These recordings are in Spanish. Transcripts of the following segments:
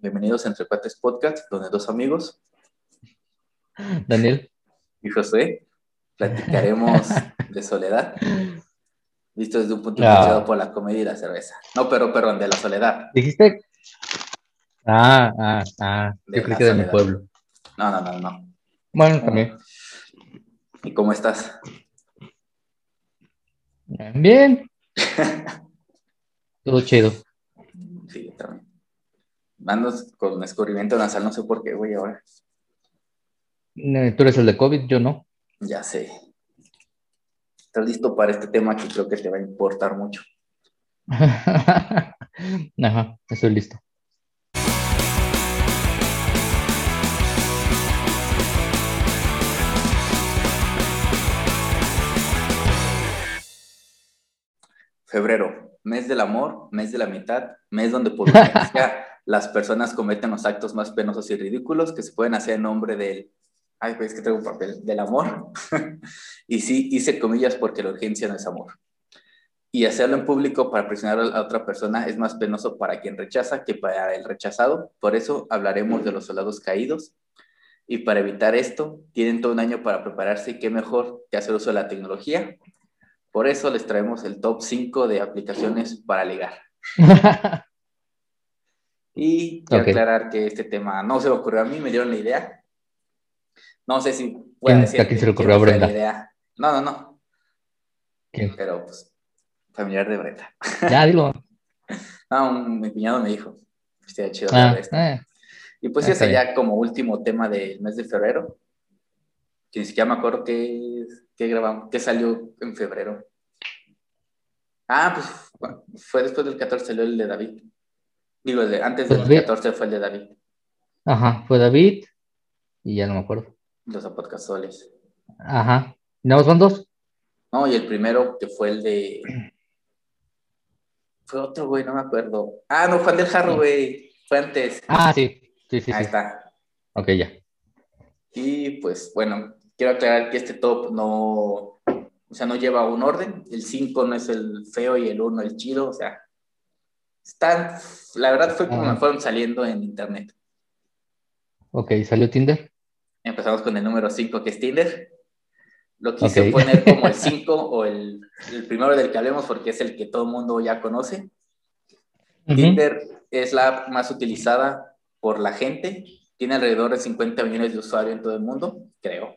Bienvenidos a Entre Cuates Podcast, donde dos amigos, Daniel. y José, platicaremos de soledad, visto desde un punto de Ah. vista por la comedia y la cerveza. No, pero, perdón, de la soledad. ¿Dijiste? Ah, ah, ah. De Yo creí la que de mi soledad. pueblo. No, no, no, no. Bueno, también. ¿Y cómo estás? Bien. Todo chido. Sí, también. Ando con descubrimiento nasal, no sé por qué, güey, ahora. Tú eres el de COVID, yo no. Ya sé. ¿Estás listo para este tema que creo que te va a importar mucho? Ajá, estoy listo. Febrero, mes del amor, mes de la mitad, mes donde por las personas cometen los actos más penosos y ridículos que se pueden hacer en nombre del, ay, pues es que tengo un papel, del amor. y sí, hice comillas porque la urgencia no es amor. Y hacerlo en público para presionar a otra persona es más penoso para quien rechaza que para el rechazado. Por eso hablaremos de los soldados caídos. Y para evitar esto, tienen todo un año para prepararse y qué mejor que hacer uso de la tecnología por eso les traemos el top 5 de aplicaciones para ligar. Y quiero aclarar que este tema no se me ocurrió a mí, me dieron la idea. No sé si ¿Quién- decir a quién se le ocurrió a Brenda? idea. No, no, no, ¿Quién? pero pues familiar de Brenda. Ya, dilo. No, un- mi cuñado me dijo, estaría chido Ah, eh. Y pues ah, ese ya como último tema del mes de febrero, que ni siquiera me acuerdo qué, qué grabamos, qué salió en febrero. Ah, pues fue después del 14 salió el de David. Digo, el de, antes del Pues ve- 14 fue el de David, Ajá, fue David y ya no me acuerdo. los apodcastoles. Ajá. ¿Nada más van dos? No, y el primero que fue el de... Fue otro, güey, no me acuerdo. Ah, no, fue el del Jarro, güey. Fue antes. Ah, sí. Sí, sí, Ahí sí. está. Ok, ya. Y pues bueno, quiero aclarar que este top no, o sea, no lleva un orden. El 5 no es el feo y el 1 el chido, o sea, están, la verdad fue como Ajá. me fueron saliendo en internet. Ok, ¿salió Tinder? Empezamos con el número 5 que es Tinder. Lo quise Ok. poner como el 5 o el, el primero del que hablemos porque es el que todo el mundo ya conoce. Ujú. Tinder es la app más utilizada por la gente. Tiene alrededor de 50 millones de usuarios en todo el mundo, creo.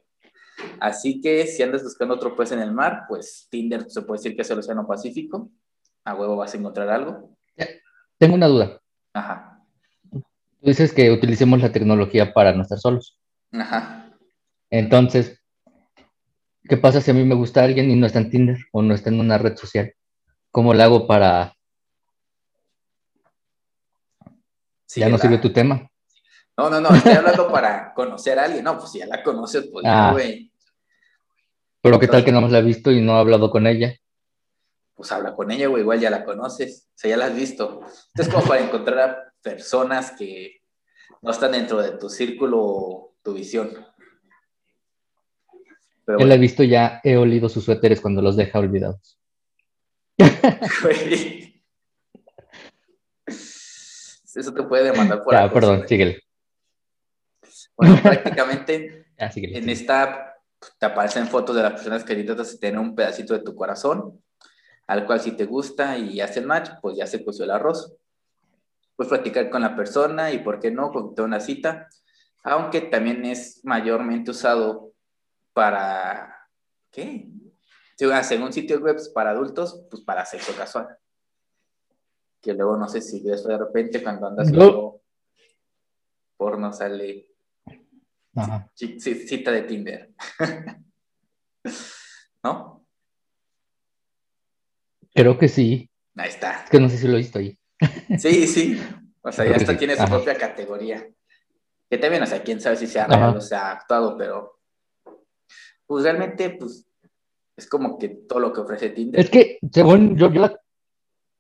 Así que si andas buscando otro pez en el mar, pues Tinder se puede decir que es el Océano Pacífico. A huevo vas a encontrar algo. Tengo una duda. Ajá, Tú dices que utilicemos la tecnología para no estar solos. ajá. Entonces, ¿qué pasa si a mí me gusta alguien y no está en Tinder o no está en una red social? ¿Cómo le hago para... Sí, ya no la- sirve tu tema? No, no, no, estoy hablando para conocer a alguien. No, pues si ya la conoces, pues ya, Ah. güey. Pero ¿qué tal que no más la he visto y no he hablado con ella? Pues habla con ella, güey, igual ya la conoces. O sea, ya la has visto. Esto es como para encontrar a personas que no están dentro de tu círculo, tu visión. Pero Yo la he bueno, visto ya, he olido sus suéteres cuando los deja olvidados. güey. Eso te puede demandar por acoso, perdón, síguele. Bueno, prácticamente síguele. en esta app te aparecen fotos de las personas que intentas tener un pedacito de tu corazón, al cual si te gusta y hace el match, pues ya se puso el arroz. Puedes platicar con la persona y, ¿por qué no?, concretar una cita, aunque también es mayormente usado para, ¿qué? Ah, Según sitios web para adultos, pues para sexo casual. Que luego no sé si ves de repente cuando andas No. porno sale Ajá. Ci- ci- Cita de Tinder. ¿No? Creo que sí. Ahí está. Es que no sé si lo he visto ahí. Sí, sí. O sea, ya Creo hasta sí. tiene su Ajá. propia categoría. Que también, o sea, quién sabe si real o sea actuado, pero pues realmente, pues, es como que todo lo que ofrece Tinder. Es que, según yo, yo la,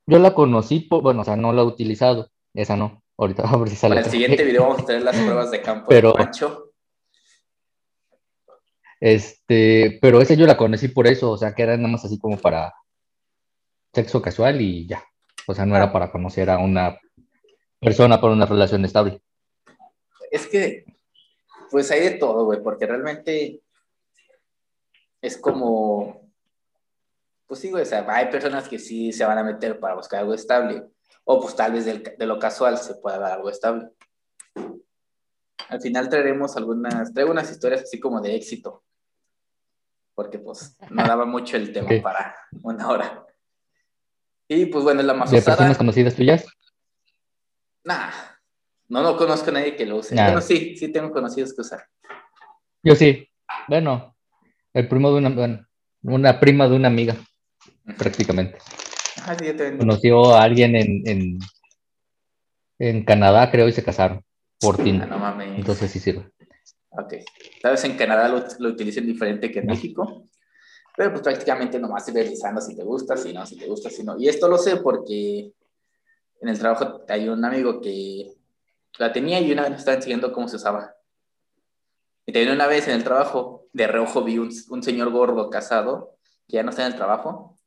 yo la conocí, por- bueno, o sea, no la he utilizado. Esa no. Ahorita a ver si sale. Para el siguiente video vamos a tener las pruebas de campo Pero- de Pancho. Este, pero esa yo la conocí por eso, o sea, que era nada más así como para sexo casual y ya. O sea, no era para conocer a una persona por una relación estable. Es que, pues hay de todo, güey, porque realmente es como, pues sí, güey, o sea, hay personas que sí se van a meter para buscar algo estable, o pues tal vez de lo casual se pueda dar algo estable. Al final traeremos algunas, traigo unas historias así como de éxito, porque pues no daba mucho el tema para una hora. Y pues bueno, la más ¿De personas conocidas tuyas? Nah, no, no conozco a nadie que lo use. Bueno, sí, sí tengo conocidos que usar. Yo sí. Bueno, el primo de una, bueno, una prima de una amiga, prácticamente. Ah, sí. Conoció a alguien en, en, en Canadá, creo, y se casaron por Tinder. Ah, no mames. Entonces sí sirve. Ok. Sabes, en Canadá lo, lo utilizan diferente que en México, pero pues prácticamente nomás ir revisando si te gusta, si no, si te gusta, si no. Y esto lo sé porque en el trabajo hay un amigo que la tenía y una vez me estaba enseñando cómo se usaba. Y también una vez en el trabajo, de reojo vi un, un señor gordo casado, que ya no está en el trabajo,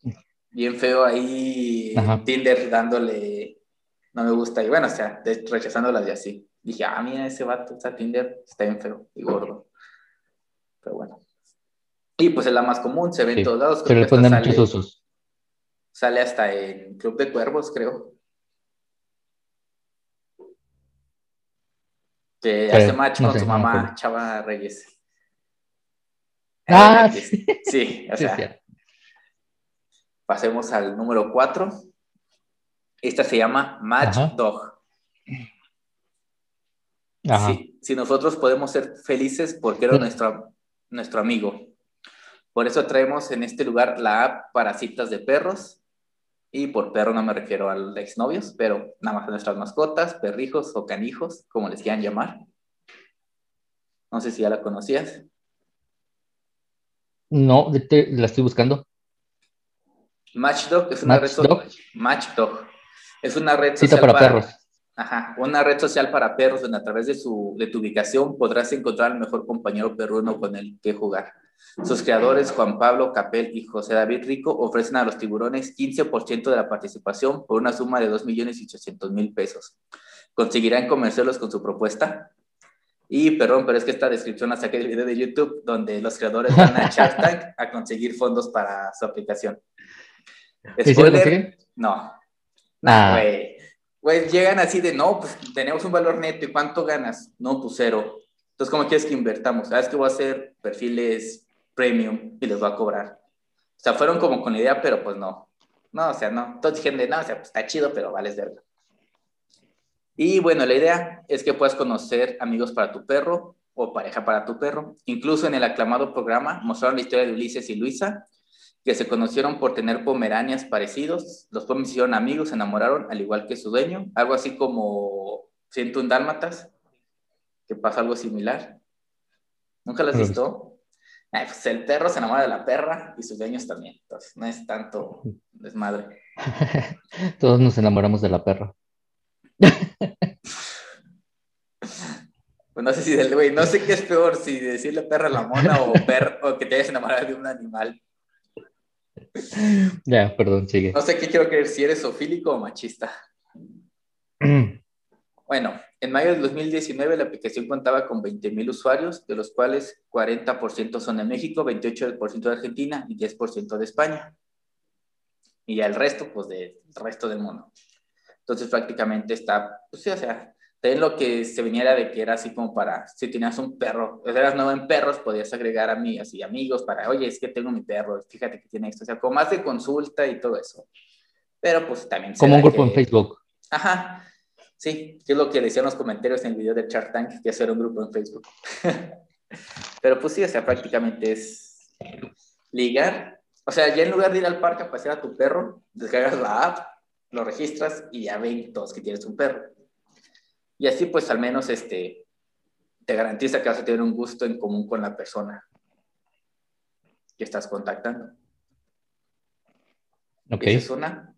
bien feo ahí, Tinder dándole, no me gusta, y bueno, o sea, rechazándolas y así. Dije, ah, mira, ese vato, está Tinder, está bien feo y gordo. Pero bueno. Y pues es la más común, se ve en todos lados. Pero le ponen muchos usos. Sale hasta en Club de Cuervos, creo. que hace match con su mamá, Chava Reyes. Ah, sí. o sea. pasemos al número 4. Esta se llama Match Dog. Si, nosotros podemos ser felices porque era nuestro, nuestro amigo. Por eso traemos en este lugar la app para citas de perros. Y por perro no me refiero a los exnovios, pero nada más a nuestras mascotas, perrijos o canijos, como les quieran llamar. No sé si ya la conocías. No, la estoy buscando. Matchdog es una red social. Matchdog es una red social para, perros. Ajá, una red social para perros donde a través de, su, de tu ubicación podrás encontrar el mejor compañero perruno con el que jugar. Sus creadores, Juan Pablo Capel y José David Rico, ofrecen a los tiburones 15% de la participación por una suma de 2.800.000 pesos. ¿Conseguirán convencerlos con su propuesta? Y perdón, pero es que esta descripción la saqué del video de YouTube donde los creadores van a Shark Tank a conseguir fondos para su aplicación. Spoiler, no. Ah. güey. Güey, llegan así de, no, pues tenemos un valor neto, ¿y cuánto ganas? No, pues cero. Entonces, ¿cómo quieres que invertamos? ¿Sabes que voy a hacer perfiles premium y les voy a cobrar? O sea, fueron como con la idea, pero pues no. No, o sea, no. Todos dijeron de, no, o sea, pues está chido, pero vales verga. Y bueno, la idea es que puedas conocer amigos para tu perro o pareja para tu perro. Incluso en el aclamado programa mostraron la historia de Ulises y Luisa, que se conocieron por tener pomeranias parecidos. Los pomes hicieron amigos, se enamoraron, al igual que su dueño. Algo así como Siento un Dálmatas, que pasa algo similar. ¿Nunca lo has visto? Pues el perro se enamora de la perra y sus dueños también. Entonces, no es tanto desmadre. Todos nos enamoramos de la perra. Pues no sé si del güey, no sé qué es peor, si decirle perra a la mona o, o que te hayas enamorado de un animal. Ya, perdón, sigue. No sé qué quiero creer, si eres sofílico o machista. bueno, en mayo del 2019 la aplicación contaba con 20.000 usuarios, de los cuales 40% son de México, 28% de Argentina y 10% de España. Y ya el resto, pues del resto del mundo. Entonces prácticamente está, pues sí, o sea, también lo que se venía era de que era así como para, si tenías un perro, o eras nuevo en perros, podías agregar amigas y amigos para, oye, es que tengo mi perro, fíjate que tiene esto, o sea, como más de consulta y todo eso. Pero pues también... Como un grupo en Facebook. Ajá, sí, que es lo que decían los comentarios en el video de Shark Tank, que hacer un grupo en Facebook. Pero pues sí, o sea, prácticamente es ligar. O sea, ya en lugar de ir al parque a pasear a tu perro, descargas la app, lo registras y ya ven todos que tienes un perro. Y así pues al menos este, te garantiza que vas a tener un gusto en común con la persona que estás contactando. Ok. Esa es una.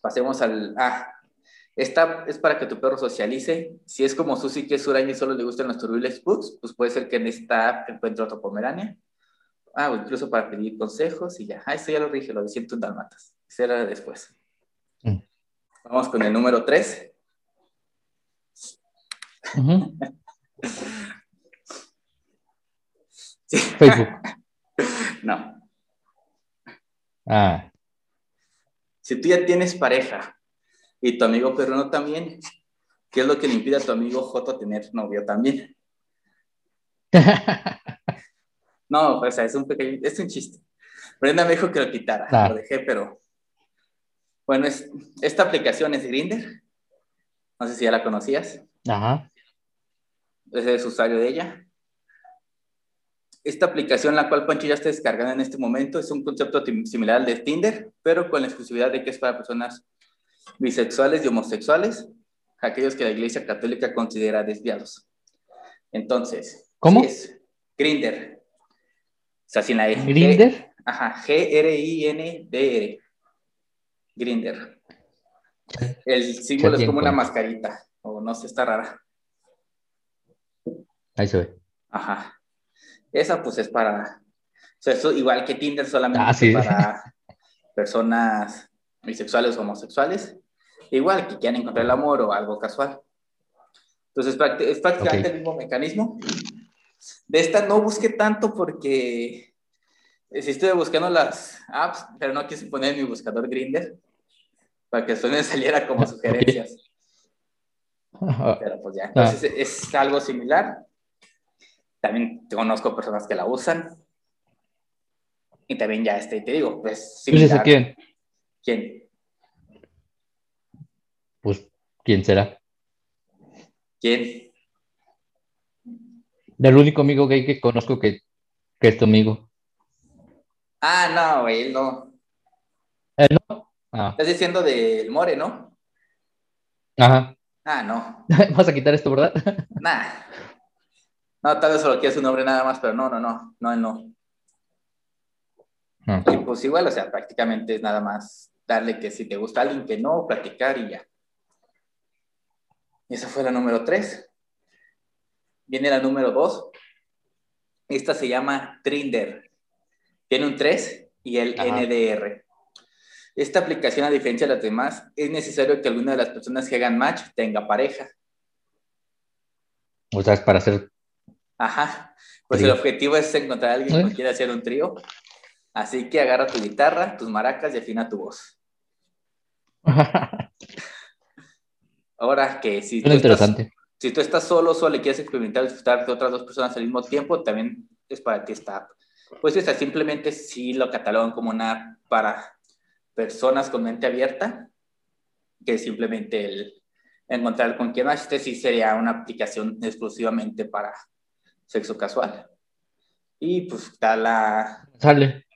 Pasemos al... Ah, esta es para que tu perro socialice. Si es como Susi, que es huraño y solo le gustan los turbiles books, pues puede ser que en esta app encuentre otro pomerania. Ah, o incluso para pedir consejos y ya. Ah, esto ya lo rige, lo de un dalmatas. Será después. Mm. Vamos con el número 3. Facebook. No. Ah. Si tú ya tienes pareja y tu amigo perruno también, ¿qué es lo que le impide a tu amigo Joto tener novio también? no, o sea, es un pequeño, es un chiste. Brenda me dijo que lo quitara, lo dejé, pero bueno, es, esta aplicación es Grinder. No sé si ya la conocías. Ajá. Ese es usuario de ella. Esta aplicación, la cual Pancho ya está descargando en este momento, es un concepto similar al de Tinder, pero con la exclusividad de que es para personas bisexuales y homosexuales, aquellos que la Iglesia Católica considera desviados. Entonces, ¿Cómo? sí es Grinder. O sea, sin la E. G- ¿Grinder? Ajá, G-R-I-N-D-R. Grinder. El símbolo es como una mascarita, o no sé, está rara. Ahí se ve. Ajá. Esa pues es para, o sea, eso igual que Tinder, solamente Ah, sí. para personas bisexuales o homosexuales. Igual que quieran encontrar el amor o algo casual. Entonces es prácticamente Ok. el mismo mecanismo. De esta no busqué tanto porque eh, sí estuve buscando las apps, pero no quise poner mi buscador Grinder para que después me saliera como sugerencias. Pero pues ya, Ah. entonces es algo similar. También conozco personas que la usan. Y también ya este, te digo, pues ¿Tú dices similar. a quién? Pues, ¿quién será? ¿Quién? Del único amigo gay que conozco que, que es tu amigo. Ah, no, güey, él no. ¿Él no? Ah, Estás diciendo del More, ¿no? ajá. Ah, no. Vas a quitar esto, ¿verdad? Nah. No, tal vez solo quiera su nombre nada más, pero no, no, no. No, él no. Ah, Y pues igual, o sea, prácticamente es nada más darle que si te gusta alguien que no, platicar y ya. Y esa fue la número tres. Viene la número dos. Esta se llama Trinder. Tiene un 3 y el Ajá. NDR. Esta aplicación, a diferencia de las demás, es necesario que alguna de las personas que hagan match tenga pareja. O sea, es para hacer. Ajá. Pues Trío. el objetivo es encontrar a alguien ¿Eh? que quiera hacer un trío. Así que agarra tu guitarra, tus maracas y afina tu voz. Ahora que si tú, estás, si tú estás solo, solo y quieres experimentar disfrutar de otras dos personas al mismo tiempo, también es para ti esta app. Pues esta simplemente sí lo catalogan como una app para personas con mente abierta, que simplemente el encontrar con quien más. Este sí sería una aplicación exclusivamente para sexo casual. Y pues está la... Sale.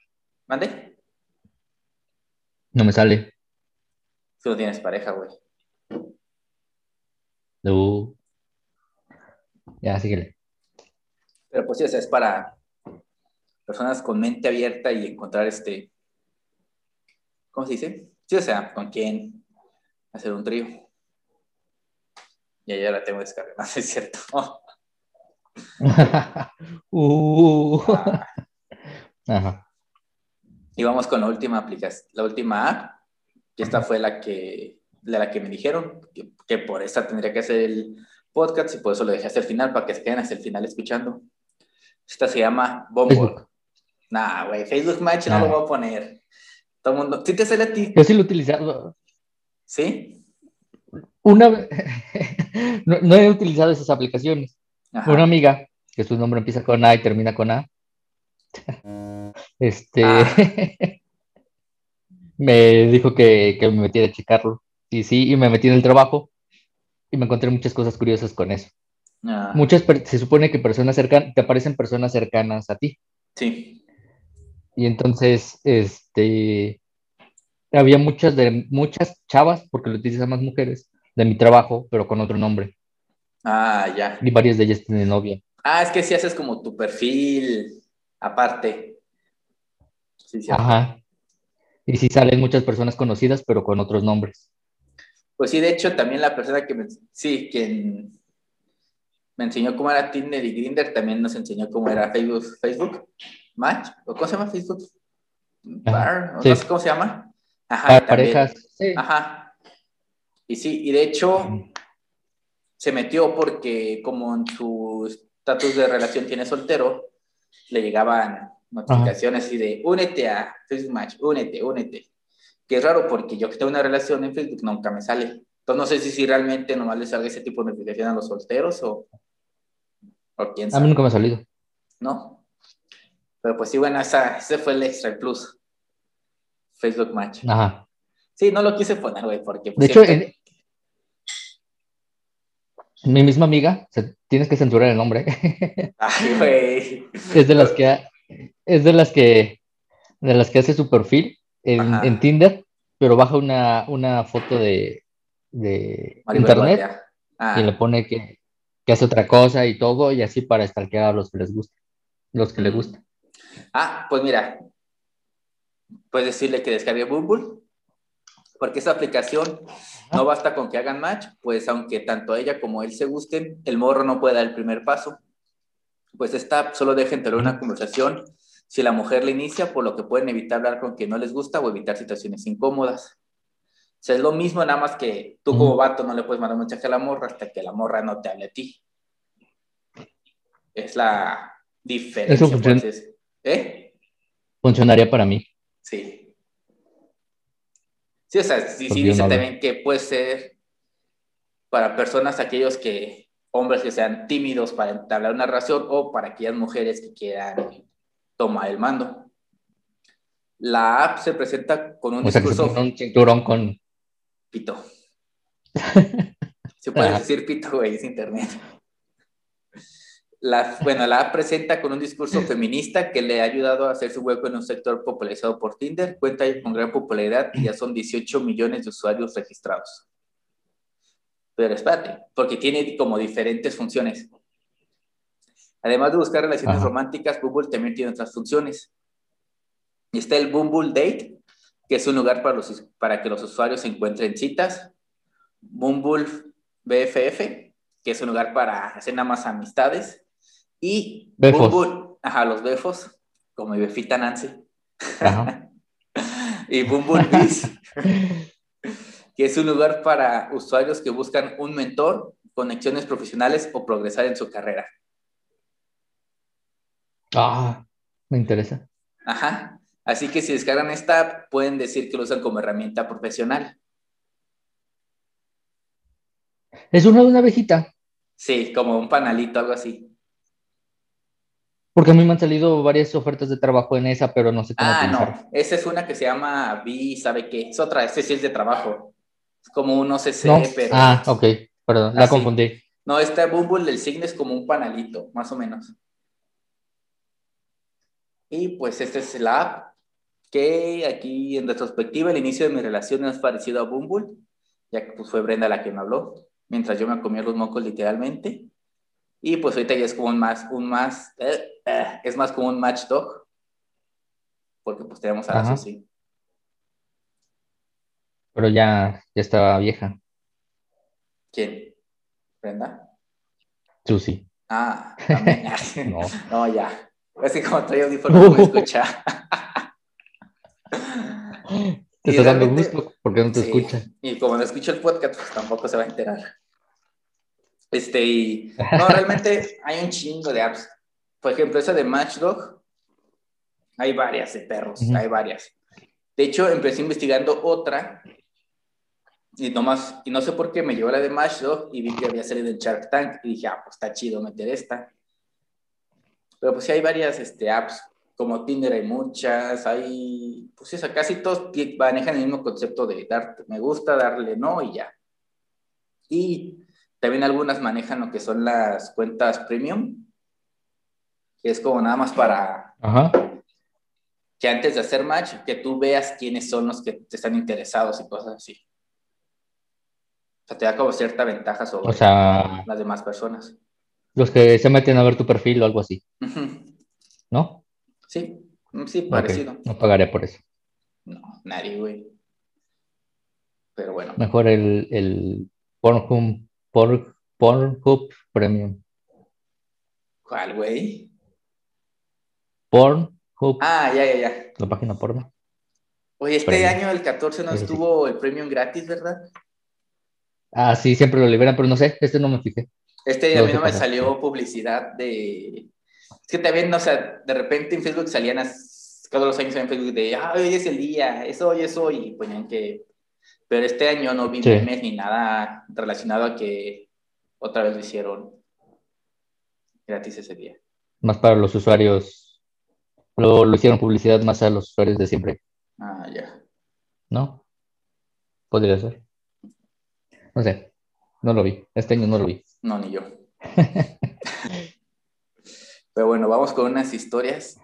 ¿Mande? No me sale. Tú no tienes pareja, güey. No. Ya, síguele. Pero pues sí, o sea, es para personas con mente abierta y encontrar este, ¿cómo se dice? Sí, o sea, con quién hacer un trío. Ya, ya la tengo descargada, no es cierto. Uh. Ah, Ajá. y vamos con la última aplicación, la última app, que esta fue la que, de la que me dijeron, que, que por esta tendría que hacer el podcast y por eso lo dejé hasta el final, para que se queden hasta el final escuchando. Esta se llama Bumble. Nah, güey, Facebook Match no Ah. lo voy a poner. Todo el mundo, ¿sí te sale a ti? Yo sí lo he utilizado. ¿Sí? Una no, no he utilizado esas aplicaciones. Ajá. Una amiga, que su nombre empieza con A y termina con A, este, Ah. me dijo que, que me metiera a checarlo. Y sí, y me metí en el trabajo y me encontré muchas cosas curiosas con eso. Ah, Muchas, se supone que personas cercanas, te aparecen personas cercanas a ti. sí. Y entonces, este, había muchas de muchas chavas, porque lo utilizan más mujeres, de mi trabajo, pero con otro nombre. Ah, ya. Y varias de ellas tienen novia. Ah, es que si haces como tu perfil aparte. Sí, sí. Ajá. Y sí salen muchas personas conocidas, pero con otros nombres. Pues sí, de hecho, también la persona que me, sí, quien me enseñó cómo era Tinder y Grindr, también nos enseñó cómo era Facebook, Facebook Match, o cómo se llama Facebook Bar, sí. no sé cómo se llama. Ajá, Para parejas, sí. Ajá. Y sí, y de hecho, se metió porque como en su estatus de relación tiene soltero, le llegaban notificaciones así de únete a Facebook Match, únete, únete. Que es raro porque yo que tengo una relación en Facebook nunca me sale. Entonces no sé si, si realmente nomás le salga ese tipo de notificación a los solteros o, o quién A sabe. mí nunca me ha salido. ¿No? Pero pues sí, bueno, esa, ese fue el extra el plus. Facebook Match. Ajá. Sí, no lo quise poner, güey, porque... De pues, hecho, siempre- en- mi misma amiga, tienes que censurar el nombre, Ay, güey. es de las que ha- es de las que de las que hace su perfil en, en Tinder, pero baja una, una foto de, de internet. Ah, y le pone que, que hace otra cosa y todo, y así para stalkear a los que les gusta, los que le gusta. Ah, pues mira, puedes decirle que descargue Bumble, porque esa aplicación no basta con que hagan match, pues aunque tanto ella como él se gusten, el morro no puede dar el primer paso. Pues esta solo deja entablar una conversación si la mujer le inicia, por lo que pueden evitar hablar con quien no les gusta o evitar situaciones incómodas. O sea, es lo mismo, nada más que tú como vato no le puedes mandar un mensaje a la morra hasta que la morra no te hable a ti. Es la diferencia. Eso pues, es- ¿Eh? Funcionaría para mí. Sí. Sí, o sea, sí, dice no también que puede ser para personas, aquellos que, hombres que sean tímidos para entablar una relación o para aquellas mujeres que quieran tomar el mando. La app se presenta con un O discurso un cinturón con... pito. Se puede Ajá. decir pito, güey, es internet. La, bueno, la app presenta con un discurso feminista que le ha ayudado a hacer su hueco en un sector popularizado por Tinder. Cuenta con gran popularidad y ya son 18 millones de usuarios registrados. Pero espérate, porque tiene como diferentes funciones. Además de buscar relaciones Ajá. románticas, Bumble también tiene otras funciones. Está el Bumble Date, que es un lugar para, los, para que los usuarios encuentren citas. Bumble BFF, que es un lugar para hacer nada más amistades. Y Befos. Bumble, ajá, los befos, como mi befita Nancy. Ajá. y Bumble Biz, que es un lugar para usuarios que buscan un mentor, conexiones profesionales o progresar en su carrera. Ah, me interesa. Ajá. Así que si descargan esta app, pueden decir que lo usan como herramienta profesional. Es una de una abejita, Sí, como un panalito, algo así. porque a mí me han salido varias ofertas de trabajo en esa, pero no sé cómo Ah, utilizar. no. Esa es una que se llama Vi, ¿sabe qué? Es otra, ese sí es de trabajo. Es como un OCC, No. pero. Ah, ok, perdón, la confundí. No, esta Bumble del signo es como un panalito, más o menos. Y pues esta es la app que aquí en retrospectiva el inicio de mi relación es parecido a Bumble, ya que pues fue Brenda la que me habló, mientras yo me comía los mocos literalmente. Y pues ahorita ya es como un más, un más, eh, eh, es más como un matchdog, porque pues tenemos a la. Susi. Pero ya, ya estaba vieja. ¿Quién? ¿Brenda? Susi. Ah. No. No, ya. Es que como trae audífonos no me escucha. Te está dando gusto porque no te Sí, escucha. Y como no escucha el podcast, pues tampoco se va a enterar. Este, y no, realmente hay un chingo de apps. Por ejemplo, esa de Matchdog, hay varias de perros, hay varias. De hecho, empecé investigando otra y nomás, y no sé por qué me llevó la de Matchdog y vi que había salido en Shark Tank y dije, ah, pues está chido meter esta. Pero pues sí hay varias este, apps, como Tinder hay muchas, hay, pues esa, casi todos manejan el mismo concepto de dar me gusta, darle no y ya. Y también algunas manejan lo que son las cuentas premium, que es como nada más para Ajá. que antes de hacer match, que tú veas quiénes son los que te están interesados y cosas así. Sea, te da como cierta ventaja sobre O sea, las demás personas. los que se meten a ver tu perfil o algo así. ¿no? Sí, sí, parecido. No pagaré por eso. No, nadie, güey. Pero bueno. Mejor el, el Pornhub, Porn- Pornhub Premium. ¿Cuál, güey? Pornhub, Ah, ya, ya, ya. la página porno. Oye, este Premium. año, el 14, no estuvo el premium gratis, ¿verdad? Ah, sí, siempre lo liberan, pero no sé, este no me fijé. Este a mí no me salió publicidad de... Es que también, no sé, de repente en Facebook salían todos los años en Facebook de, ah, hoy es el día, es hoy, es hoy, y ponían que... Pero este año no vi memes ni nada relacionado a que otra vez lo hicieron gratis ese día. Más para los usuarios, lo, lo hicieron publicidad más a los usuarios de siempre. Ah, ya. ¿No? Podría ser. No sé, no lo vi. Este año no lo vi. No, ni yo. Pero bueno, vamos con unas historias.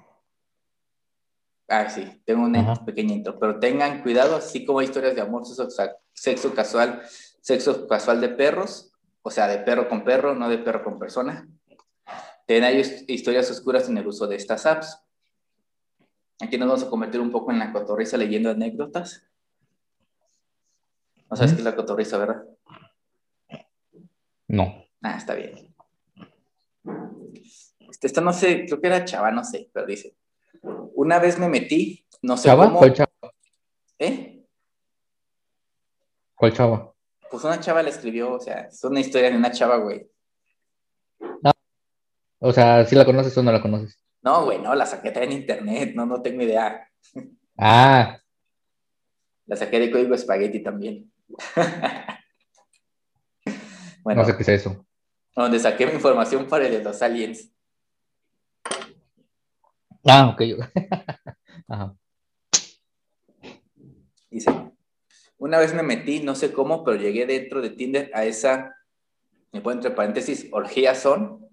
Ah, sí, tengo una pequeña intro, pero tengan cuidado, así como hay historias de amor, sexo, sexo casual, sexo casual de perros, o sea, de perro con perro, no de perro con persona. También hay historias oscuras en el uso de estas apps. Aquí nos vamos a convertir un poco en la cotorriza leyendo anécdotas. No sabes qué es la cotorriza, ¿verdad? No. Ah, está bien. Este, esta no sé, creo que era chava, no sé, pero dice. Una vez me metí, no sé ¿Chava? ¿Cuál chava? ¿Eh? ¿Cuál chava? Pues una chava le escribió, o sea, es una historia de una chava, güey. Ah, o sea, ¿sí la conoces o no la conoces? No, güey, no, la saqué en internet, no, no tengo idea. Ah. La saqué de código espagueti también. bueno, no sé qué es eso. Donde saqué mi información para el de los aliens. Ah, ok. Ajá. Dice, una vez me metí, no sé cómo, pero llegué dentro de Tinder a esa, me pongo entre paréntesis, orgía son,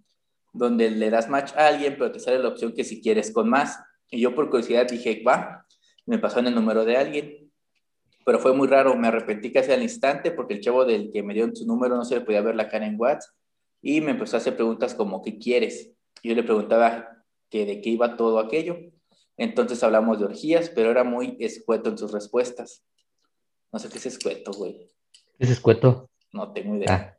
donde le das match a alguien, pero te sale la opción que si quieres con más. Y yo por curiosidad dije, va, me pasó en el número de alguien. Pero fue muy raro, me arrepentí casi al instante porque el chavo del que me dio su número no se le podía ver la cara en WhatsApp y me empezó a hacer preguntas como, ¿qué quieres? Y yo le preguntaba que de qué iba todo aquello. Entonces hablamos de orgías, pero era muy escueto en sus respuestas. No sé qué es escueto, güey. ¿Es escueto? No tengo idea.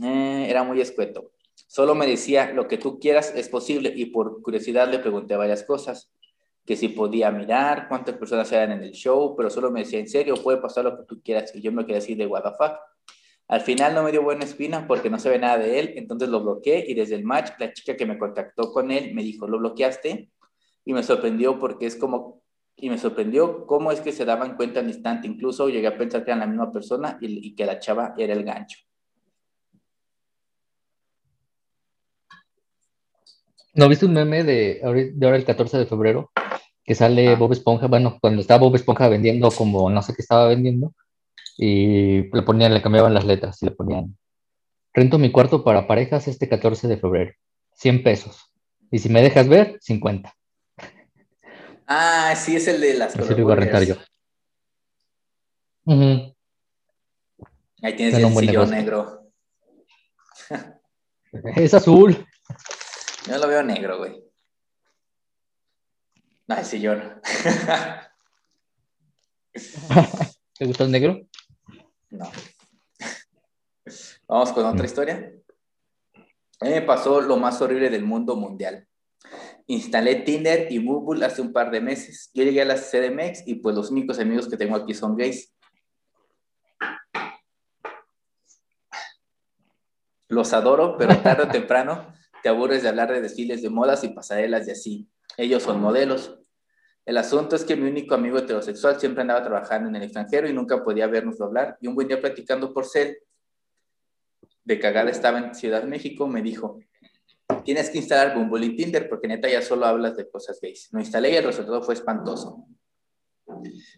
Ah. Eh, era muy escueto. Solo me decía, lo que tú quieras es posible y por curiosidad le pregunté varias cosas, que si podía mirar, cuántas personas eran en el show, pero solo me decía, en serio, puede pasar lo que tú quieras. Y yo me quedé así de what the fuck. Al final no me dio buena espina porque no se ve nada de él, entonces lo bloqueé y desde el match la chica que me contactó con él me dijo, ¿lo bloqueaste? Y me sorprendió porque es como, y me sorprendió cómo es que se daban cuenta al instante, incluso llegué a pensar que eran la misma persona y, que la chava era el gancho. ¿No viste un meme de, de ahora el 14 de febrero? Que sale ah. Bob Esponja, bueno, cuando estaba Bob Esponja vendiendo como no sé qué estaba vendiendo, y le ponían, le cambiaban las letras y le ponían, rento mi cuarto para parejas este 14 de febrero, 100 pesos. Y si me dejas ver, 50. Ah, sí, es el de las Así lo iba a rentar yo. Ahí tienes el sillón negro. es azul. Yo lo veo negro, güey. No, el sillón. ¿Te gusta el negro? No. Vamos con otra historia. A mí me pasó lo más horrible del mundo mundial. Instalé Tinder y Bumble hace un par de meses. Yo llegué a la CDMX y pues los únicos amigos que tengo aquí son gays. Los adoro, pero tarde o temprano te aburres de hablar de desfiles de modas y pasarelas y así. Ellos son modelos. El asunto es que mi único amigo heterosexual siempre andaba trabajando en el extranjero y nunca podía vernos hablar. Y un buen día platicando por cel, de cagada estaba en Ciudad México, me dijo, tienes que instalar Bumble y Tinder porque neta ya solo hablas de cosas gays. Lo instalé y el resultado fue espantoso.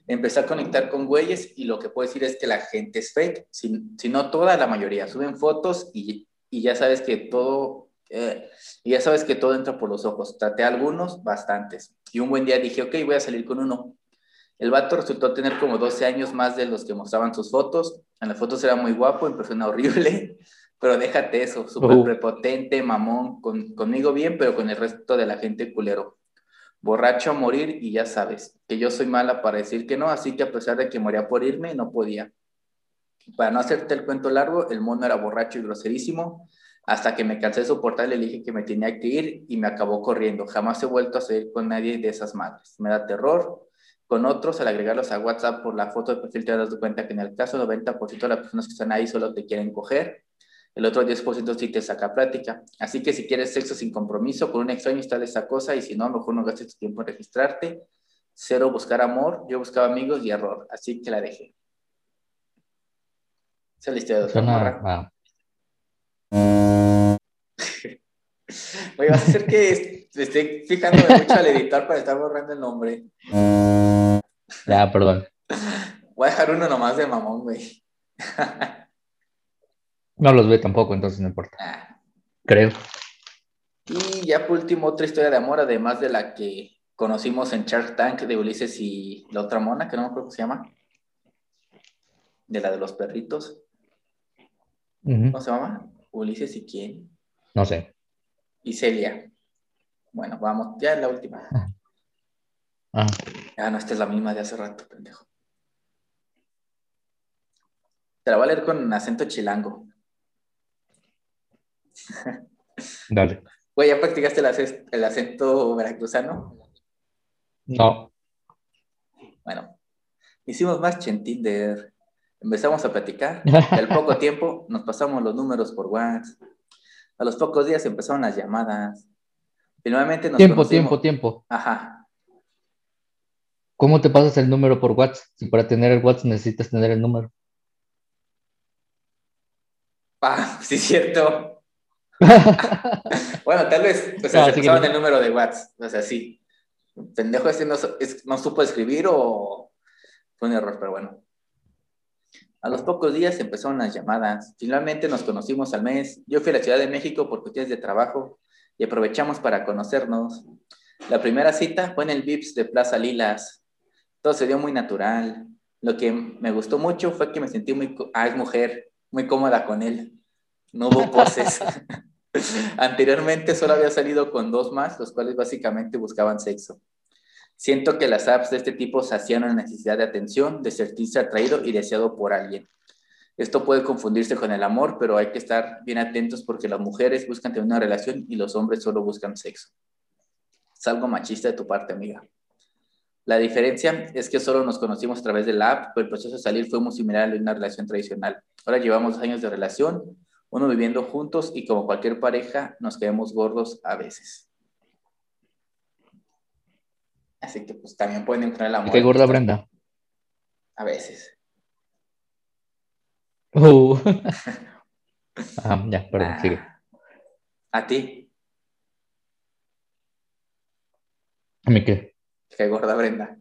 Empecé a conectar con güeyes y lo que puedo decir es que la gente es fake, si, no toda, la mayoría. Suben fotos y, y ya sabes que todo eh, y ya sabes que todo entra por los ojos. Traté algunos, bastantes. Y un buen día dije, ok, voy a salir con uno. El vato resultó tener como 12 años más de los que mostraban sus fotos. En las fotos era muy guapo, en persona horrible. Pero déjate eso, súper prepotente, mamón, conmigo bien, pero con el resto de la gente culero. Borracho a morir y ya sabes que yo soy mala para decir que no, así que a pesar de que moría por irme, no podía. Para no hacerte el cuento largo, el mono era borracho y groserísimo hasta que me cansé de soportar, le dije que me tenía que ir y me acabó corriendo. Jamás he vuelto a salir con nadie de esas madres. Me da terror. con otros al agregarlos a WhatsApp por la foto de perfil te das cuenta que en el caso del 90% de las personas que están ahí solo te quieren coger, el otro 10% sí te saca plática. Así que si quieres sexo sin compromiso con un extraño, instala esa cosa y si no, mejor no gastes tu tiempo en registrarte. Cero, buscar amor. Yo buscaba amigos y error, así que la dejé. Esa es la historia de Oye, vas a hacer que esté fijándome mucho al editar para estar borrando el nombre. Ya, perdón. Voy a dejar uno nomás de mamón, güey. No los ve tampoco, entonces no importa. Ah. Creo. Y ya por último, otra historia de amor, además de la que conocimos en Shark Tank de Ulises y la otra mona, que no me acuerdo cómo se llama. De la de los perritos. ¿Cómo se llama? Ulises y quién? No sé. Y Celia. Bueno, vamos, ya es la última. Ah. Ah, no, esta es la misma de hace rato, pendejo. Te la voy a leer con acento chilango. Dale. Güey, ¿ya practicaste el, acento veracruzano? No. Bueno, hicimos más en Tinder. Empezamos a platicar. al poco tiempo nos pasamos los números por WhatsApp. A los pocos días empezaron las llamadas. Finalmente nos Tiempo, tiempo, tiempo. Ajá. ¿Cómo te pasas el número por WhatsApp? Si para tener el WhatsApp necesitas tener el número. Ah, sí, es cierto. bueno, tal vez no, se el número de WhatsApp. O sea, sí. Pendejo este no, no supo escribir o fue un error, pero bueno. A los pocos días empezaron las llamadas. Finalmente nos conocimos al mes. Yo fui a la Ciudad de México por cuestiones de trabajo y aprovechamos para conocernos. La primera cita fue en el VIPS de Plaza Lilas. Todo se dio muy natural. Lo que me gustó mucho fue que me sentí muy, ah, es mujer, muy cómoda con él. No hubo poses. Anteriormente solo había salido con dos más, los cuales básicamente buscaban sexo. Siento que las apps de este tipo sacian una necesidad de atención, de sentirse atraído y deseado por alguien. Esto puede confundirse con el amor, pero hay que estar bien atentos porque las mujeres buscan tener una relación y los hombres solo buscan sexo. Es algo machista de tu parte, amiga. La diferencia es que solo nos conocimos a través de la app, pero el proceso de salir fue muy similar a una relación tradicional. Ahora llevamos años de relación, uno viviendo juntos y como cualquier pareja nos quedamos gordos a veces. Así que pues también pueden encontrar el amor. ¿Qué gorda Brenda? A veces. Uh. ah, ya, perdón, sigue. Ah. ¿A ti? ¿A mí qué? Qué gorda Brenda.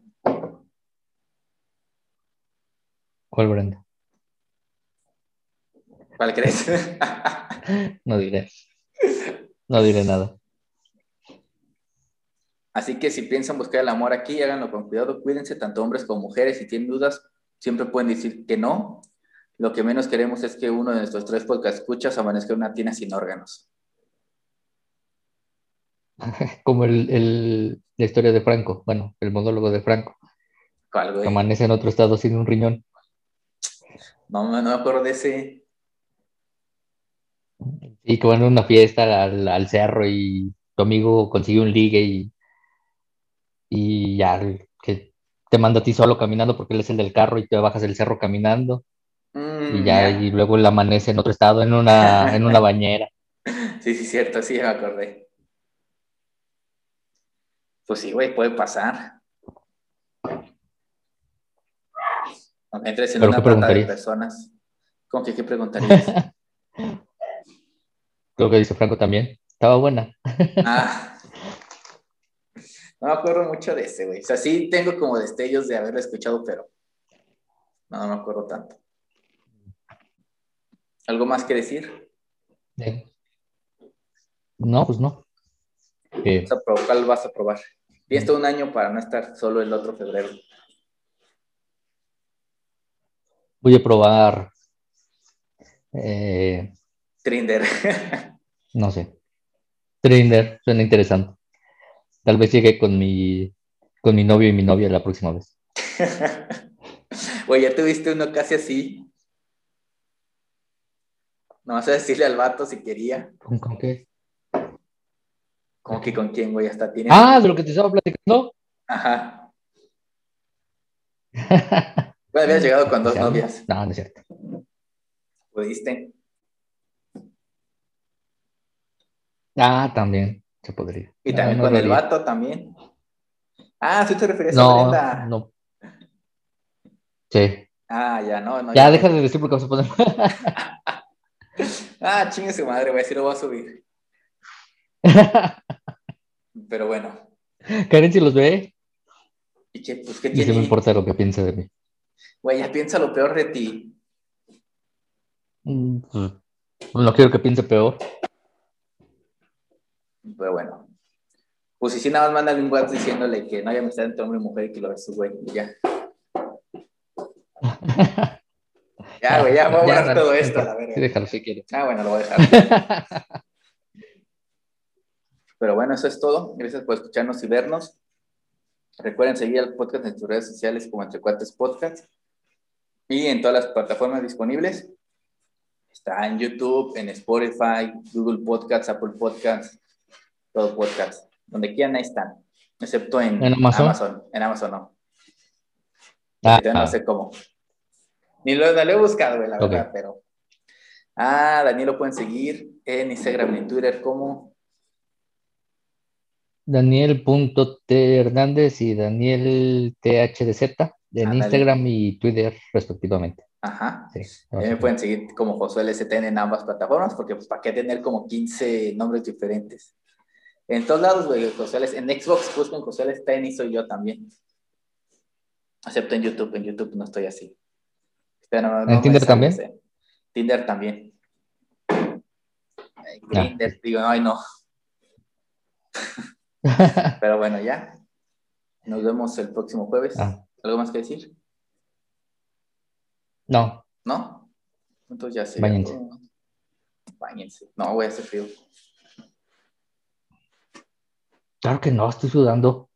¿Cuál Brenda? ¿Cuál crees? no diré. No diré nada. Así que si piensan buscar el amor aquí, háganlo con cuidado, cuídense, tanto hombres como mujeres. Si tienen dudas, siempre pueden decir que no. Lo que menos queremos es que uno de nuestros tres podcast escuchas amanezca en una tina sin órganos. Como el, la historia de Franco, bueno, el monólogo de Franco. ¿Cuál, Amanece en otro estado sin un riñón. No, no me acuerdo de ese. Y que van a una fiesta al, cerro y tu amigo consigue un ligue y, y ya que te manda a ti solo caminando porque él es el del carro y te bajas del cerro caminando. Mm, y ya, y luego él amanece en otro estado en una, en una bañera. Sí, sí, cierto, sí, me acordé. Pues sí, güey, puede pasar. Entres en una tanda de personas. ¿Cómo que qué preguntarías? Lo que dice Franco también. Estaba buena. ah. No me acuerdo mucho de ese, güey. O sea, sí tengo como destellos de haberlo escuchado, pero no, me acuerdo tanto. ¿Algo más que decir? No, pues no. ¿Cuál vas a probar? Tienes todo un año para no estar solo el otro febrero. Voy a probar. Eh, Trinder. no sé. Trinder, suena interesante. Tal vez llegue con mi, con mi novio y mi novia la próxima vez. Oye, ya tuviste uno casi así. No vas a decirle al vato si quería. ¿Con qué? ¿Cómo que con quién, güey? Hasta tiene. Ah, de lo que te estaba platicando. Ajá. Bueno, habías llegado con dos novias. No, no es cierto. ¿Pudiste? Ah, también se podría. Y también No, no con el vato también. Ah, sí te refieres a No, Brenda. no. Sí. Ah, ya, no, no. Ya deja de decir porque vas a poner. Ah, chingue su madre, güey, sí lo voy a subir. Pero bueno. Karen, si los ve, ¿Y qué, pues, qué y sí me tiene? importa lo que piense de mí. Güey, ya piensa lo peor de ti. Mm, pues, No quiero que piense peor. Pero bueno. Pues si sí, nada más mándale un WhatsApp diciéndole que no haya amistad entre hombre y mujer y que lo ves, güey, y ya. Ya, güey, ya voy a borrar Ya, todo esto, la verga. Sí, déjalo si quieres. Ah, bueno, lo voy a dejar. Pero bueno, eso es todo. Gracias por escucharnos y vernos. Recuerden seguir el podcast en sus redes sociales como Entre Cuates Podcast y en todas las plataformas disponibles. Está en YouTube, en Spotify, Google Podcasts, Apple Podcasts, todo podcast. Donde quieran, ahí están. Excepto en, ¿En Amazon? En Amazon no. Ah, Yo no sé cómo. Ni lo, no lo he buscado, güey, la Ok. verdad, pero. Ah, Daniel lo pueden seguir en Instagram y en Twitter como. Daniel.t Hernández y Daniel THDZ en. Instagram y Twitter respectivamente. Ajá. Sí, me pueden seguir como Josué LSTN en ambas plataformas, porque pues para qué tener como 15 nombres diferentes. En todos lados, güey, LS- en Xbox buscan Josué LSTN y soy yo también. Excepto en YouTube, en YouTube no estoy así. Pero no- no me Tinder también? Tinder también. Grindr, digo, ay no. Pero bueno, ya. Nos vemos el próximo jueves. Ah, ¿Algo más que decir? no, ¿No? Entonces ya sé. Báñense. Báñense. No, voy a hacer frío. Claro que no, estoy sudando.